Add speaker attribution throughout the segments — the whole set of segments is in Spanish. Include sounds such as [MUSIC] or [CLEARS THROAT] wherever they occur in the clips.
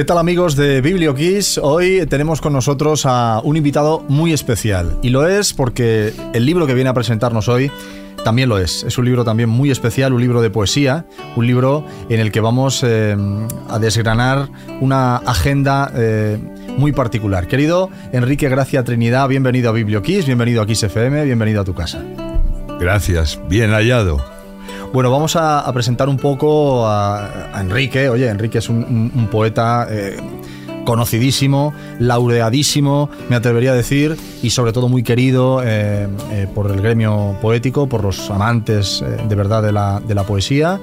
Speaker 1: ¿Qué tal amigos de BiblioKiss? Hoy tenemos con nosotros a un invitado muy especial y lo es porque el libro que viene a presentarnos hoy también lo es. Es un libro también muy especial, un libro de poesía, un libro en el que vamos eh, a desgranar una agenda eh, muy particular. Querido Enrique Gracia Trinidad, bienvenido a BiblioKiss, bienvenido a Kiss FM, bienvenido a tu casa.
Speaker 2: Gracias, bien hallado.
Speaker 1: Bueno, vamos a, presentar un poco a, Enrique. Oye, Enrique es un, poeta eh, conocidísimo, laureadísimo, me atrevería a decir, y sobre todo muy querido eh, eh, por el gremio poético, por los amantes de verdad de la, de la poesía.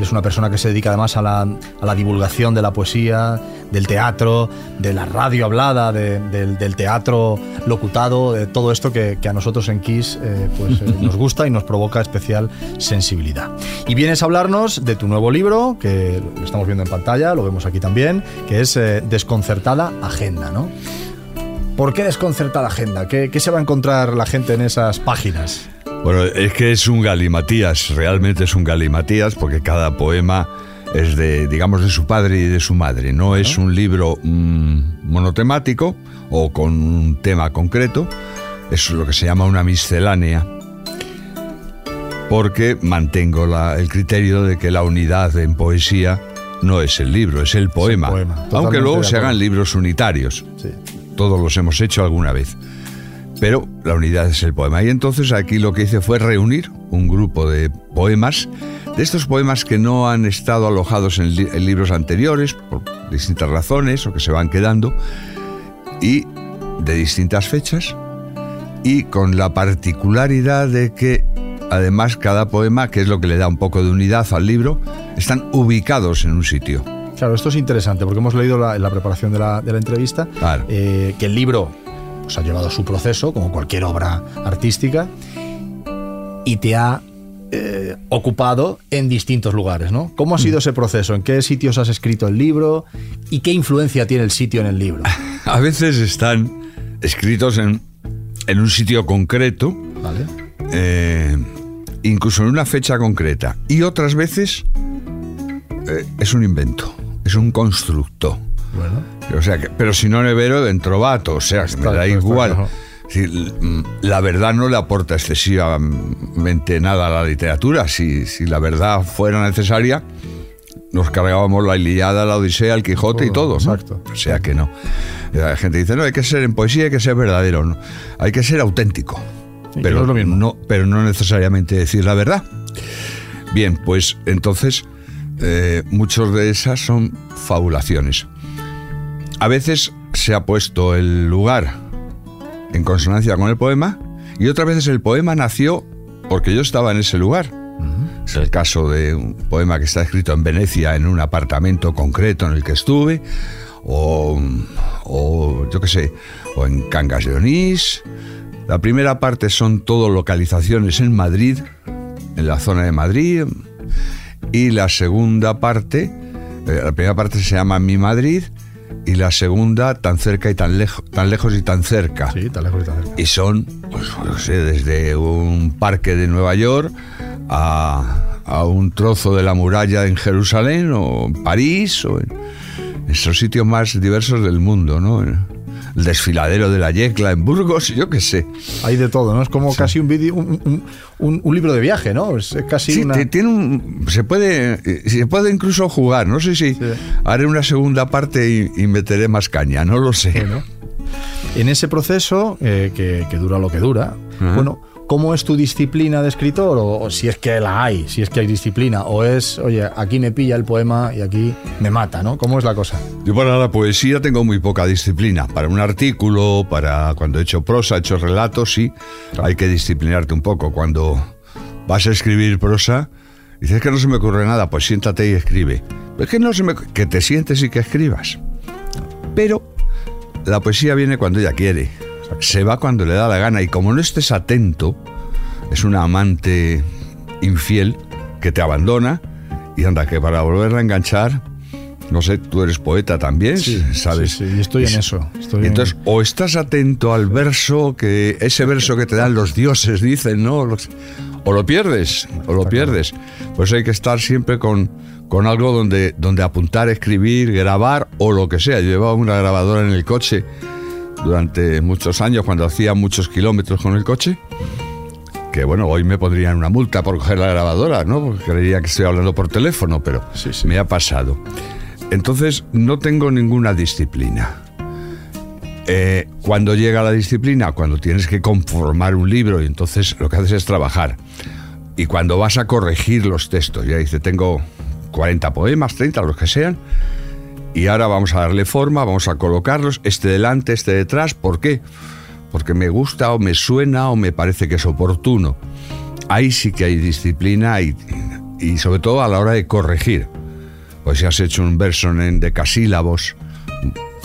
Speaker 1: Es una persona que se dedica además a la, a la divulgación de la poesía, del teatro, de la radio hablada, del, teatro locutado, de todo esto que, a nosotros en Kiss eh, pues, eh, [LAUGHS] nos gusta y nos provoca especial sensibilidad. Y vienes a hablarnos de tu nuevo libro, que lo estamos viendo en pantalla, lo vemos aquí también, que es eh, Desconcertada Agenda, ¿no? ¿Por qué desconcertada agenda? ¿Qué, ¿Qué, se va a encontrar la gente en esas páginas?
Speaker 2: Bueno, es que es un galimatías, realmente es un galimatías, porque cada poema es de, digamos, de su padre y de su madre. No es un libro mm, monotemático o con un tema concreto, es lo que se llama una miscelánea, porque mantengo el criterio de que la unidad en poesía no es el libro, es el poema. Aunque luego se hagan libros unitarios. Todos los hemos hecho alguna vez. Pero la unidad es el poema. Y entonces aquí lo que hice fue reunir un grupo de poemas de estos poemas que no han estado alojados en, libros anteriores por distintas razones o que se van quedando y de distintas fechas y con la particularidad de que además cada poema, que es lo que le da un poco de unidad al libro, están ubicados en un sitio.
Speaker 1: Claro, esto es interesante porque hemos leído en la preparación de la, entrevista eh, que el libro pues, ha llevado su proceso, como cualquier obra artística, y te ha eh, ocupado en distintos lugares, ¿no? ¿Cómo ha sido mm. ese proceso? ¿En qué sitios has escrito el libro? ¿Y qué influencia tiene el sitio en el libro? [LAUGHS]
Speaker 2: A veces están escritos en, un sitio concreto, ¿Vale? Eh, incluso en una fecha concreta, y otras veces eh, es un invento, es un constructo. Bueno. O sea, pero si no nevero, dentro vato, o sea, me da igual. Mm, la verdad no le aporta excesivamente nada a la literatura. Si, la verdad fuera necesaria, nos cargábamos la Iliada, la Odisea, el Quijote y todo. Exacto. O sea que no. La gente dice, no, hay que ser en poesía, hay que ser verdadero. No. Hay que ser auténtico. pero, no No, pero no necesariamente decir la verdad. Bien, pues entonces eh, muchos de esas son fabulaciones. A veces se ha puesto el lugar en consonancia con el poema, y otras veces el poema nació porque yo estaba en ese lugar. Es el caso de un poema que está escrito en Venecia en un apartamento concreto en el que estuve, o, o yo qué sé, o en Cangas de Onís. La primera parte son todo localizaciones en Madrid, en la zona de Madrid, y la segunda parte, eh, la primera parte se llama Mi Madrid, y la segunda tan cerca y tan lejos, tan lejos y tan cerca.
Speaker 1: Sí, tan lejos y tan cerca.
Speaker 2: Y son, pues, no sé, desde un parque de Nueva York a, a un trozo de la muralla en Jerusalén o en París o en esos sitios más diversos del mundo, ¿no? El desfiladero de la Yecla en Burgos, yo qué sé.
Speaker 1: Hay de todo, ¿no? Es como casi un, un, un, libro de viaje, ¿no? Es casi
Speaker 2: sí, tiene un, se puede se puede incluso jugar, no sé si haré una segunda parte y, meteré más caña, no lo sé.
Speaker 1: En ese proceso, eh, que, dura lo que dura, bueno, ¿Cómo es tu disciplina de escritor? O, si es que la hay, si es que hay disciplina. O es, oye, aquí me pilla el poema y aquí me mata, ¿no? ¿Cómo es la cosa?
Speaker 2: Yo para la poesía tengo muy poca disciplina. Para un artículo, para cuando he hecho prosa, he hecho relatos, sí, hay que disciplinarte un poco. Cuando vas a escribir prosa, dices que no se me ocurre nada, pues siéntate y escribe. Es que no se me... que te sientes y que escribas. Pero la poesía viene cuando ella quiere se va cuando le da la gana y como no estés atento, es una amante infiel que te abandona y anda que para volverla a enganchar, no sé, tú eres poeta también, ¿sabes?
Speaker 1: Sí, estoy en eso.
Speaker 2: entonces, o estás atento al verso, que ese verso que te dan los dioses, dicen, ¿no? o lo pierdes, o lo pierdes. Pues hay que estar siempre con, con algo donde, donde apuntar, escribir, grabar o lo que sea. Yo llevaba una grabadora en el coche durante muchos años cuando hacía muchos kilómetros con el coche. Que bueno, hoy me pondrían una multa por coger la grabadora, ¿no? Porque creería que estoy hablando por teléfono, pero me ha pasado. Entonces no tengo ninguna disciplina. Eh, cuando llega la disciplina, cuando tienes que conformar un libro y entonces lo que haces es trabajar. Y cuando vas a corregir los textos, ya dice, tengo 40 poemas, 30, los que sean, y ahora vamos a darle forma, vamos a colocarlos, este delante, este detrás, ¿por qué? Porque me gusta o me suena o me parece que es oportuno. Ahí sí que hay disciplina y, y sobre todo a la hora de corregir. Pues si has hecho un verso en decasílabos,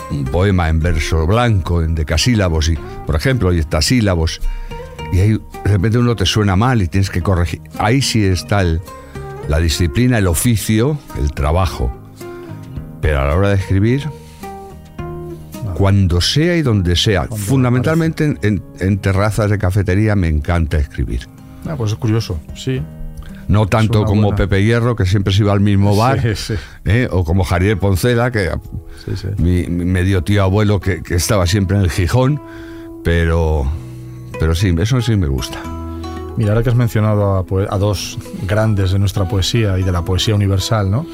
Speaker 2: un poema en verso blanco, en decasílabos, y, por ejemplo, y sílabos, y ahí de repente uno te suena mal y tienes que corregir. Ahí sí está el, la disciplina, el oficio, el trabajo. Pero a la hora de escribir, cuando sea y donde sea, fundamentalmente en, terrazas de cafetería me encanta escribir.
Speaker 1: Ah, pues es curioso, sí.
Speaker 2: No tanto como Pepe Hierro, que siempre se iba al mismo bar, ¿eh? o como Javier Poncela, que mi, medio tío abuelo que, que, estaba siempre en el Gijón, pero, pero sí, eso sí me gusta.
Speaker 1: Mira, ahora que has mencionado a, dos grandes de nuestra poesía y de la poesía universal, ¿no?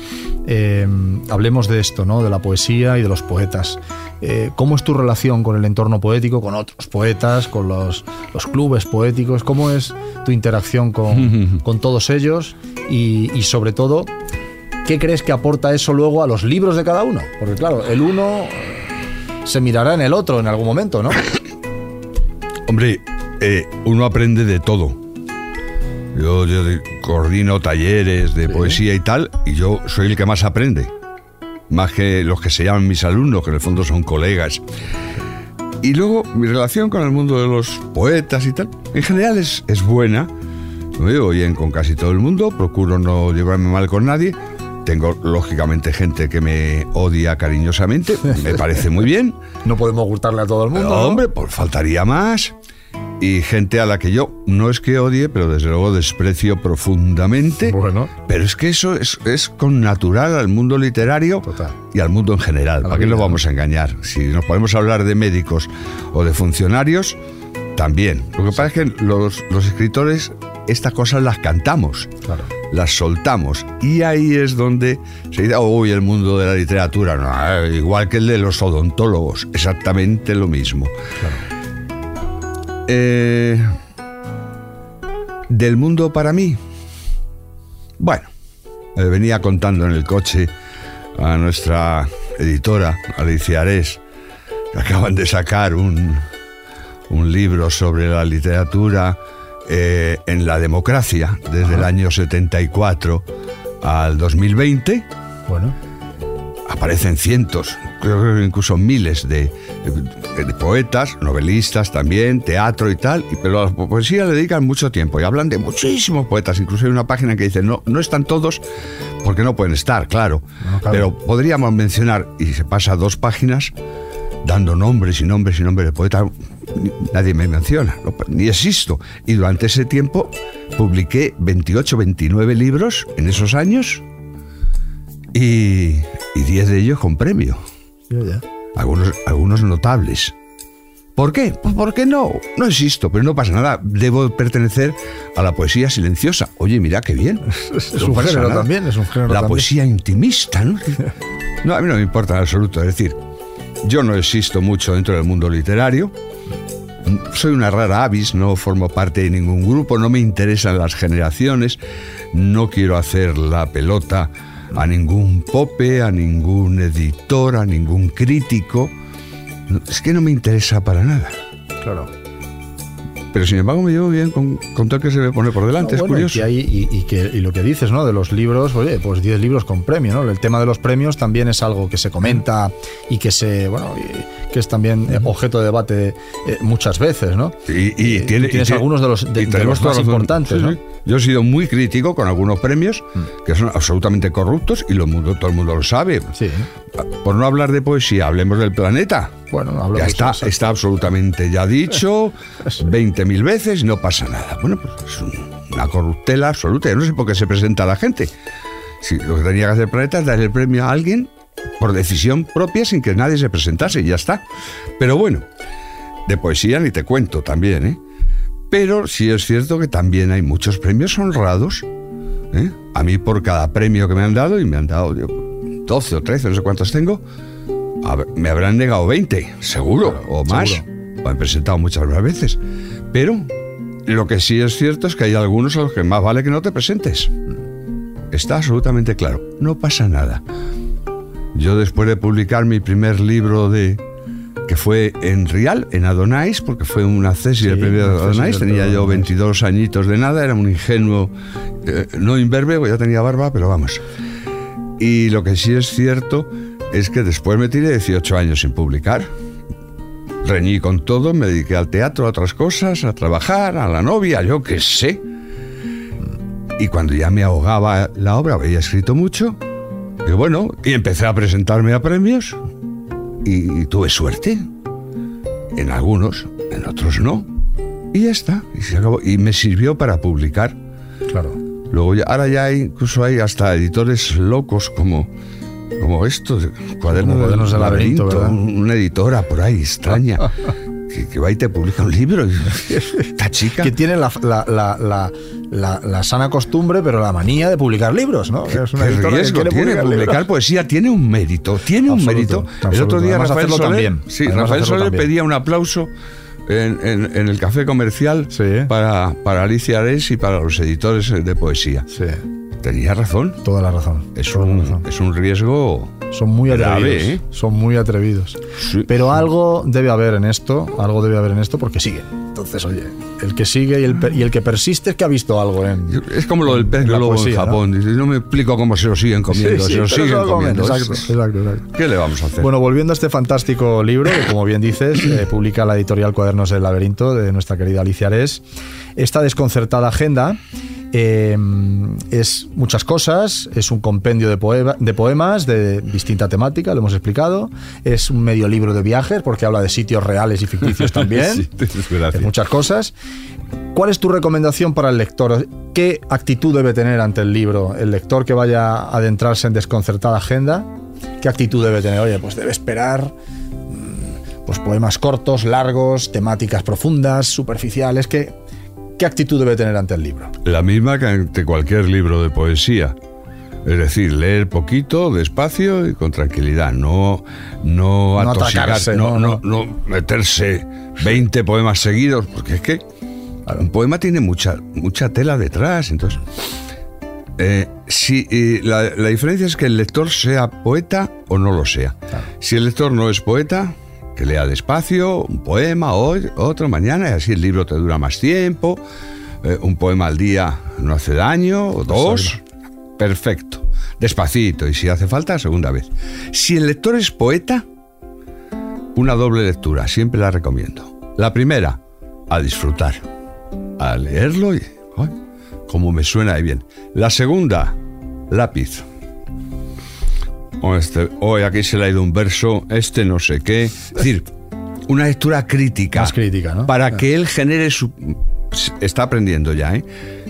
Speaker 1: Em, hablemos de esto, ¿no? De la poesía y de los poetas. Eh, ¿Cómo es tu relación con el entorno poético, con otros poetas, con los, clubes poéticos? ¿Cómo es tu interacción [LAUGHS] con, todos ellos? Y, y, sobre todo, ¿qué crees que aporta eso luego a los libros de cada uno? Porque claro, el uno se mirará en el otro en algún momento, ¿no?
Speaker 2: Hombre, eh, uno aprende de todo. Yo, coordino talleres de poesía y tal, y yo soy el que más aprende. Más que los que se llaman mis alumnos, que en el fondo son colegas. Y luego mi relación con el mundo de los poetas y tal, en general es, es buena. Me llevo bien con casi todo el mundo, procuro no llevarme mal con nadie. Tengo, lógicamente, gente que me odia cariñosamente, me parece muy bien. [LAUGHS]
Speaker 1: No podemos gustarle a todo el mundo.
Speaker 2: hombre, pues faltaría más y gente a la que yo no es que odie, pero desde luego desprecio profundamente. Bueno. Pero es que eso es, es con natural al mundo literario y al mundo en general. ¿Para qué lo vamos a engañar? Si nos podemos hablar de médicos o de funcionarios, también. Lo que pasa es que los, los escritores estas cosas las cantamos, las soltamos. Y ahí es donde se dice, uy, el mundo de la literatura, no, eh, igual que el de los odontólogos, exactamente lo mismo. Claro. Eh, del mundo para mí. Bueno, me venía contando en el coche a nuestra editora, Alicia Ares, que acaban de sacar un, un libro sobre la literatura eh, en la democracia desde el año 74 al 2020. Bueno aparecen cientos, creo que incluso miles de, poetas, novelistas también, teatro y tal, pero a la poesía le dedican mucho tiempo y hablan de muchísimos poetas, incluso hay una página que dice, no, no están todos porque no pueden estar, claro, pero podríamos mencionar, y se pasa dos páginas dando nombres y nombres y nombres de poetas, nadie me menciona, ni existo. Y durante ese tiempo publiqué 28, 29 libros en esos años y, y diez de ellos con premio. Algunos, algunos notables. ¿Por qué? Pues porque no, no existo, pero no pasa nada. Debo pertenecer a la poesía silenciosa. Oye, mira qué bien. [LAUGHS]
Speaker 1: Es, un género también, es un género
Speaker 2: La poesía intimista, ¿no? [LAUGHS] No, a mí no me importa en absoluto. Es decir, yo no existo mucho dentro del mundo literario. Soy una rara avis, no formo parte de ningún grupo, no me interesan las generaciones, no quiero hacer la pelota a ningún pope, a ningún editor, a ningún crítico. Es que no me interesa para nada.
Speaker 1: Claro.
Speaker 2: Pero sin embargo me llevo bien con, el que se me pone por delante, es curioso.
Speaker 1: Y, que, y lo que dices, ¿no? De los libros, oye, pues 10 libros con premio, ¿no? El tema de los premios también es algo que se comenta y que se, bueno, que es también objeto de debate eh, muchas veces, ¿no?
Speaker 2: Y,
Speaker 1: eh, tienes algunos de los, de, los más importantes, ¿no?
Speaker 2: Yo he sido muy crítico con algunos premios mm. que son absolutamente corruptos y lo mundo, todo el mundo lo sabe. Sí. Por no hablar de poesía, hablemos del planeta. Bueno, ya está, está absolutamente ya dicho 20.000 veces no pasa nada. Bueno, pues es una corruptela absoluta. Yo no sé por qué se presenta a la gente. Si lo que tenía que hacer Planeta es dar el premio a alguien por decisión propia sin que nadie se presentase y ya está. Pero bueno, de poesía ni te cuento también, ¿eh? Pero sí es cierto que también hay muchos premios honrados. ¿eh? A mí por cada premio que me han dado, y me han dado 12 o 13, no sé cuántos tengo, me habrán negado 20, seguro, o más. O han presentado muchas veces. Pero lo que sí es cierto es que hay algunos a los que más vale que no te presentes. Está absolutamente claro. No pasa nada. Yo después de publicar mi primer libro de que fue en Rial, en Adonais, porque fue una tesis del premio de Adonais, tenía yo 22 añitos de nada, era un ingenuo, eh, no imberbe, ya tenía barba, pero vamos. Y lo que sí es cierto es que después me tiré 18 años sin publicar. Reñí con todo, me dediqué al teatro, a otras cosas, a trabajar, a la novia, yo qué sé. Y cuando ya me ahogaba la obra, había escrito mucho, y bueno, y empecé a presentarme a premios y, tuve suerte. En algunos, en otros no. Y ya está, y se acabó. Y me sirvió para publicar.
Speaker 1: Claro.
Speaker 2: Luego ya, ahora ya hay, incluso hay hasta editores locos como como esto, cuadernos, del laberinto, una editora por ahí extraña. [LAUGHS] que, va y te publica un libro. Esta chica.
Speaker 1: Que tiene la, la, sana costumbre, pero la manía de publicar libros, ¿no?
Speaker 2: Es una riesgo tiene publicar, poesía, tiene un mérito, tiene un mérito. El otro día Rafael Soler, también. Sí, Rafael Soler pedía un aplauso en, en, el café comercial para, para Alicia Ares y para los editores de poesía.
Speaker 1: Sí.
Speaker 2: Tenía razón.
Speaker 1: Toda la razón.
Speaker 2: Es, un, es un riesgo.
Speaker 1: Son muy atrevidos. ¿eh? Son muy atrevidos. Pero algo debe haber en esto, algo debe haber en esto porque sigue. Entonces, oye, el que sigue y el, y el que persiste es que ha visto algo en.
Speaker 2: Es como lo del pez globo en Japón. ¿no? me explico cómo se lo siguen comiendo. se lo siguen comiendo.
Speaker 1: Exacto, exacto, exacto,
Speaker 2: ¿Qué le vamos a hacer?
Speaker 1: Bueno, volviendo a este fantástico libro, que como bien dices, eh, [CLEARS THROAT] publica la editorial Cuadernos del Laberinto de nuestra querida Alicia Ares, esta desconcertada agenda Em, es muchas cosas, es un compendio de, de, poemas de distinta temática, lo hemos explicado. Es un medio libro de viajes porque habla de sitios reales y ficticios [LAUGHS] también.
Speaker 2: sí,
Speaker 1: muchas cosas. ¿Cuál es tu recomendación para el lector? ¿Qué actitud debe tener ante el libro el lector que vaya a adentrarse en desconcertada agenda? ¿Qué actitud debe tener? Oye, pues debe esperar mm, pues poemas cortos, largos, temáticas profundas, superficiales, que ¿qué actitud debe tener ante el libro?
Speaker 2: La misma que ante cualquier libro de poesía. Es decir, leer poquito, despacio y con tranquilidad, no, no, atosigarse, no, no, no, meterse 20 poemas seguidos, porque es que un poema tiene mucha, mucha tela detrás. Entonces, eh, si, la, diferencia es que el lector sea poeta o no lo sea. Si el lector no es poeta, que lea despacio, un poema hoy, otro mañana, y así el libro te dura más tiempo. Eh, un poema al día no hace daño, o dos. Perfecto. Despacito, y si hace falta, segunda vez. Si el lector es poeta, una doble lectura, siempre la recomiendo. La primera, a disfrutar, a leerlo y. como me suena ahí bien. La segunda, lápiz o este, hoy aquí se le ha ido un verso, este no sé qué. Es decir, una lectura crítica.
Speaker 1: Más crítica, ¿no?
Speaker 2: Para que él genere su. Está aprendiendo ya, ¿eh?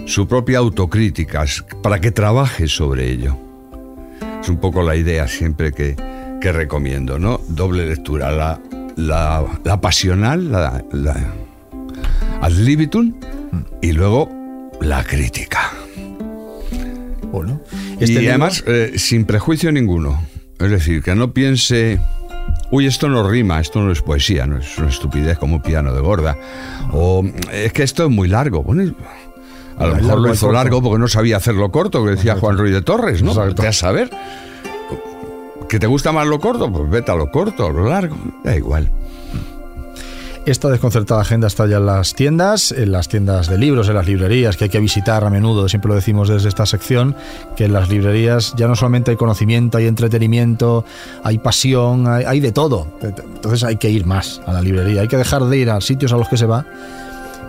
Speaker 2: Su propia autocrítica, para que trabaje sobre ello. Es un poco la idea siempre que, que recomiendo, ¿no? Doble lectura. La, la, la pasional, la, la ad libitum, y luego la crítica.
Speaker 1: Bueno.
Speaker 2: Este y además, eh, sin prejuicio ninguno. Es decir, que no piense, uy, esto no rima, esto no es poesía, no es una estupidez como un piano de gorda. O es que esto es muy largo. Bueno, a lo mejor lo hizo largo porque no sabía hacerlo corto, que decía Juan Ruiz de Torres, ¿no? Vete a saber. ¿Que te gusta más lo corto? Pues vete a lo corto, a lo largo. Da igual.
Speaker 1: Esta desconcertada agenda está ya en las tiendas, en las tiendas de libros, en las librerías, que hay que visitar a menudo, siempre lo decimos desde esta sección, que en las librerías ya no solamente hay conocimiento, hay entretenimiento, hay pasión, hay, de todo. Entonces hay que ir más a la librería, hay que dejar de ir a sitios a los que se va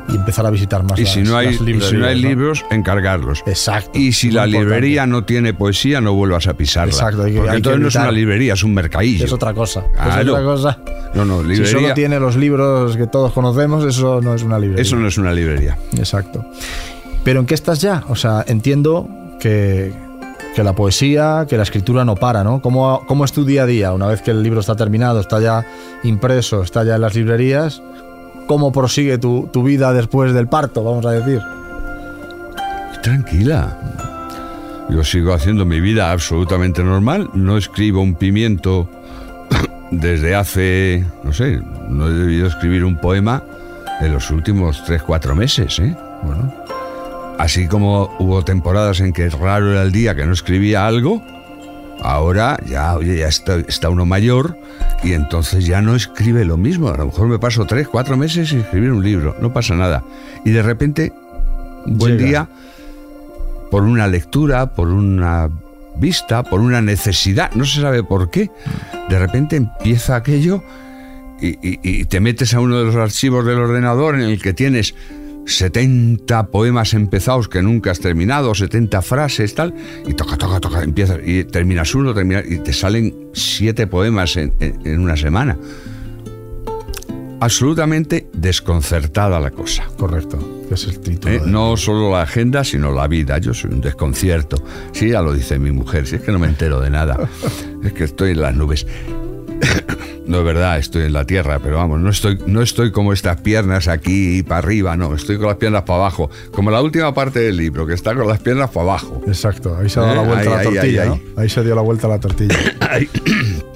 Speaker 1: y empezar a visitar más.
Speaker 2: Y si no hay, si no hay libros, encargarlos.
Speaker 1: Exacto.
Speaker 2: Y si la librería no tiene poesía, no vuelvas a pisarla.
Speaker 1: Exacto.
Speaker 2: Hay Porque entonces no es una librería, es un mercadillo.
Speaker 1: Es otra cosa. Es otra cosa.
Speaker 2: No, no, librería.
Speaker 1: Si solo tiene los libros que todos conocemos, eso no es una librería.
Speaker 2: Eso no es una librería.
Speaker 1: Exacto. Pero ¿en qué estás ya? O sea, entiendo que, que la poesía, que la escritura no para, ¿no? ¿Cómo, ¿Cómo es tu día a día? Una vez que el libro está terminado, está ya impreso, está ya en las librerías, ¿cómo prosigue tu, tu vida después del parto, vamos a decir?
Speaker 2: Tranquila. Yo sigo haciendo mi vida absolutamente normal. No escribo un pimiento [COUGHS] desde hace, no sé, no he debido escribir un poema en los últimos 3-4 meses, ¿eh?
Speaker 1: Bueno,
Speaker 2: Así como hubo temporadas en que raro era el día que no escribía algo, ahora ya, oye, ya está, está uno mayor y entonces ya no escribe lo mismo. A lo mejor me paso 3-4 meses sin escribir un libro, no pasa nada. Y de repente, un buen
Speaker 1: Llega.
Speaker 2: día, por una lectura, por una vista, por una necesidad, no se sabe por qué, de repente empieza aquello y, y- y te metes a uno de los archivos del ordenador en el que tienes 70 poemas empezados que nunca has terminado, 70 frases, tal, y toca, toca, toca, empiezas, y terminas uno, terminas, y te salen 7 poemas en, en- en una semana. Absolutamente desconcertada la cosa.
Speaker 1: correcto, es el título.
Speaker 2: ¿eh? No solo la agenda, sino la vida. Yo soy un desconcierto. Sí, ya lo dice mi mujer. Si es que no me entero de nada. [LAUGHS] Es que estoy en las nubes. No es verdad, estoy en la tierra, pero vamos, no estoy, no estoy como estas piernas aquí para arriba, no, estoy con las piernas para abajo. Como la última parte del libro, que está con las piernas para abajo.
Speaker 1: Exacto, ahí se ha dado la
Speaker 2: Eh,
Speaker 1: vuelta a la
Speaker 2: ahí,
Speaker 1: tortilla,
Speaker 2: ahí,
Speaker 1: ¿no?
Speaker 2: ahí.
Speaker 1: Ahí se dio la vuelta a la tortilla. [COUGHS]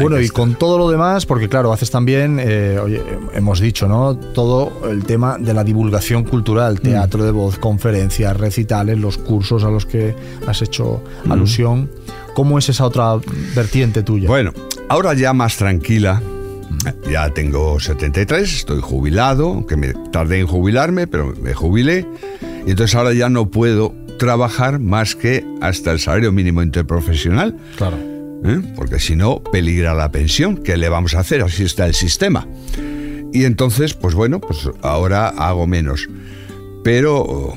Speaker 1: Bueno, y con todo lo demás, porque claro, haces también, eh, oye, hemos dicho, ¿no? Todo el tema de la divulgación
Speaker 2: Mm.
Speaker 1: cultural, teatro de voz, conferencias, recitales, los cursos a los que has hecho
Speaker 2: Mm.
Speaker 1: alusión. ¿Cómo es esa otra vertiente tuya?
Speaker 2: Bueno, ahora ya más tranquila. Ya tengo 73, estoy jubilado, aunque me tardé en jubilarme, pero me jubilé. Y entonces ahora ya no puedo trabajar más que hasta el salario mínimo interprofesional,
Speaker 1: claro.
Speaker 2: ¿eh? porque si no, peligra la pensión. ¿Qué le vamos a hacer? Así está el sistema. Y entonces, pues bueno, pues ahora hago menos. Pero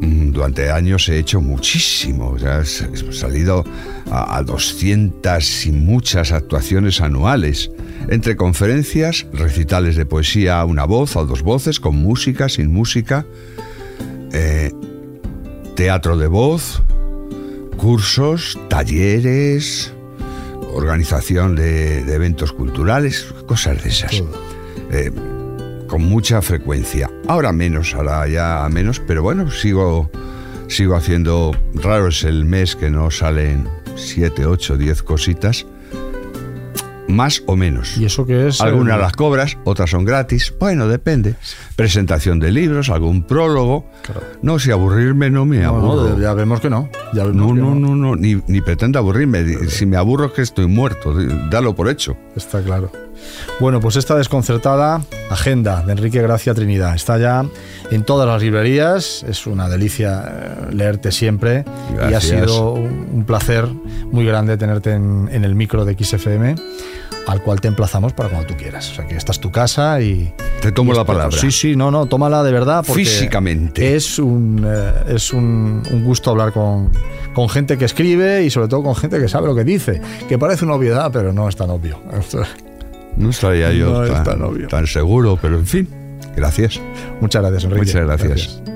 Speaker 2: durante años he hecho muchísimo. O sea, he salido a, a 200 y muchas actuaciones anuales. Entre conferencias, recitales de poesía a una voz o dos voces, con música, sin música, eh, teatro de voz, cursos, talleres, organización de, de eventos culturales, cosas de esas. Eh, con mucha frecuencia. Ahora menos, ahora ya menos, pero bueno, sigo, sigo haciendo. Raro es el mes que no salen 7, 8, 10 cositas. Más o menos.
Speaker 1: ¿Y eso qué es?
Speaker 2: Algunas
Speaker 1: Eh,
Speaker 2: las cobras, otras son gratis. Bueno, depende. Presentación de libros, algún prólogo.
Speaker 1: Claro.
Speaker 2: No, si aburrirme no me aburro.
Speaker 1: no, ya vemos que no. Ya vemos
Speaker 2: No,
Speaker 1: que
Speaker 2: no, no, no, ni, ni pretendo aburrirme. Si me aburro es que estoy muerto. Dalo por hecho.
Speaker 1: Está claro. Bueno, pues esta desconcertada agenda de Enrique Gracia Trinidad está ya en todas las librerías. Es una delicia eh, leerte siempre y ha sido un placer muy grande tenerte en, en el micro de XFM, al cual te emplazamos para cuando tú quieras. O sea que esta es tu casa y.
Speaker 2: Te tomo
Speaker 1: y
Speaker 2: la palabra.
Speaker 1: Sí, sí, no, no, tómala de verdad. Porque
Speaker 2: Físicamente.
Speaker 1: Es un, eh, es un, un gusto hablar con, con gente que escribe y sobre todo con gente que sabe lo que dice. Que parece una obviedad, pero no es tan obvio. [LAUGHS]
Speaker 2: No estaría yo
Speaker 1: No
Speaker 2: tan, tan seguro, pero en fin, gracias.
Speaker 1: Muchas gracias, Enrique.
Speaker 2: Muchas gracias.